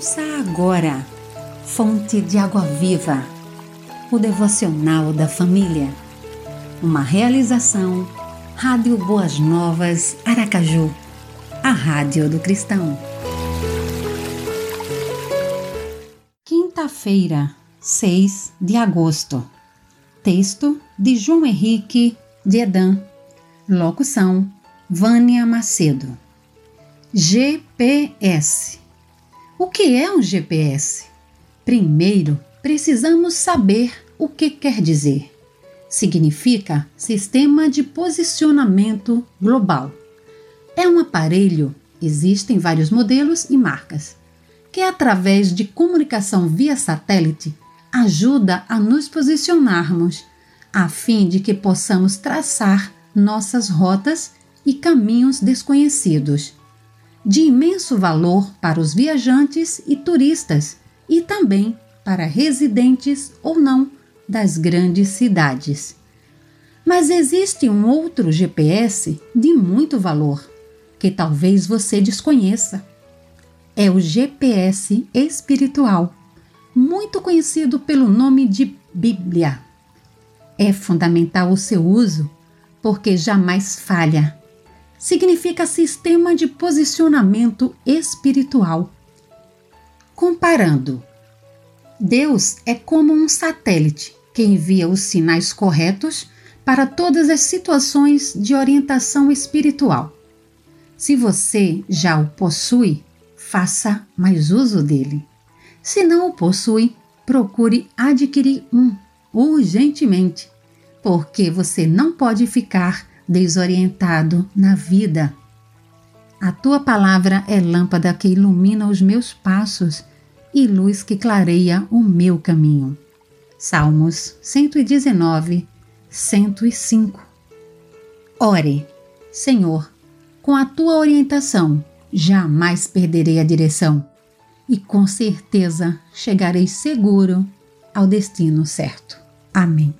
Ouça agora, Fonte de Água Viva, o devocional da família. Uma realização, Rádio Boas Novas, Aracaju, a Rádio do Cristão. Quinta-feira, 6 de agosto. Texto de João Henrique de Edan. Locução: Vânia Macedo. GPS o que é um GPS? Primeiro, precisamos saber o que quer dizer. Significa Sistema de Posicionamento Global. É um aparelho, existem vários modelos e marcas, que através de comunicação via satélite ajuda a nos posicionarmos, a fim de que possamos traçar nossas rotas e caminhos desconhecidos de imenso valor para os viajantes e turistas e também para residentes ou não das grandes cidades. Mas existe um outro GPS de muito valor que talvez você desconheça. É o GPS espiritual, muito conhecido pelo nome de Bíblia. É fundamental o seu uso porque jamais falha significa sistema de posicionamento espiritual. Comparando, Deus é como um satélite que envia os sinais corretos para todas as situações de orientação espiritual. Se você já o possui, faça mais uso dele. Se não o possui, procure adquirir um urgentemente, porque você não pode ficar desorientado na vida. A tua palavra é lâmpada que ilumina os meus passos e luz que clareia o meu caminho. Salmos 119, 105. Ore, Senhor, com a tua orientação jamais perderei a direção e com certeza chegarei seguro ao destino certo. Amém.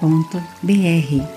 www.radiocultura.br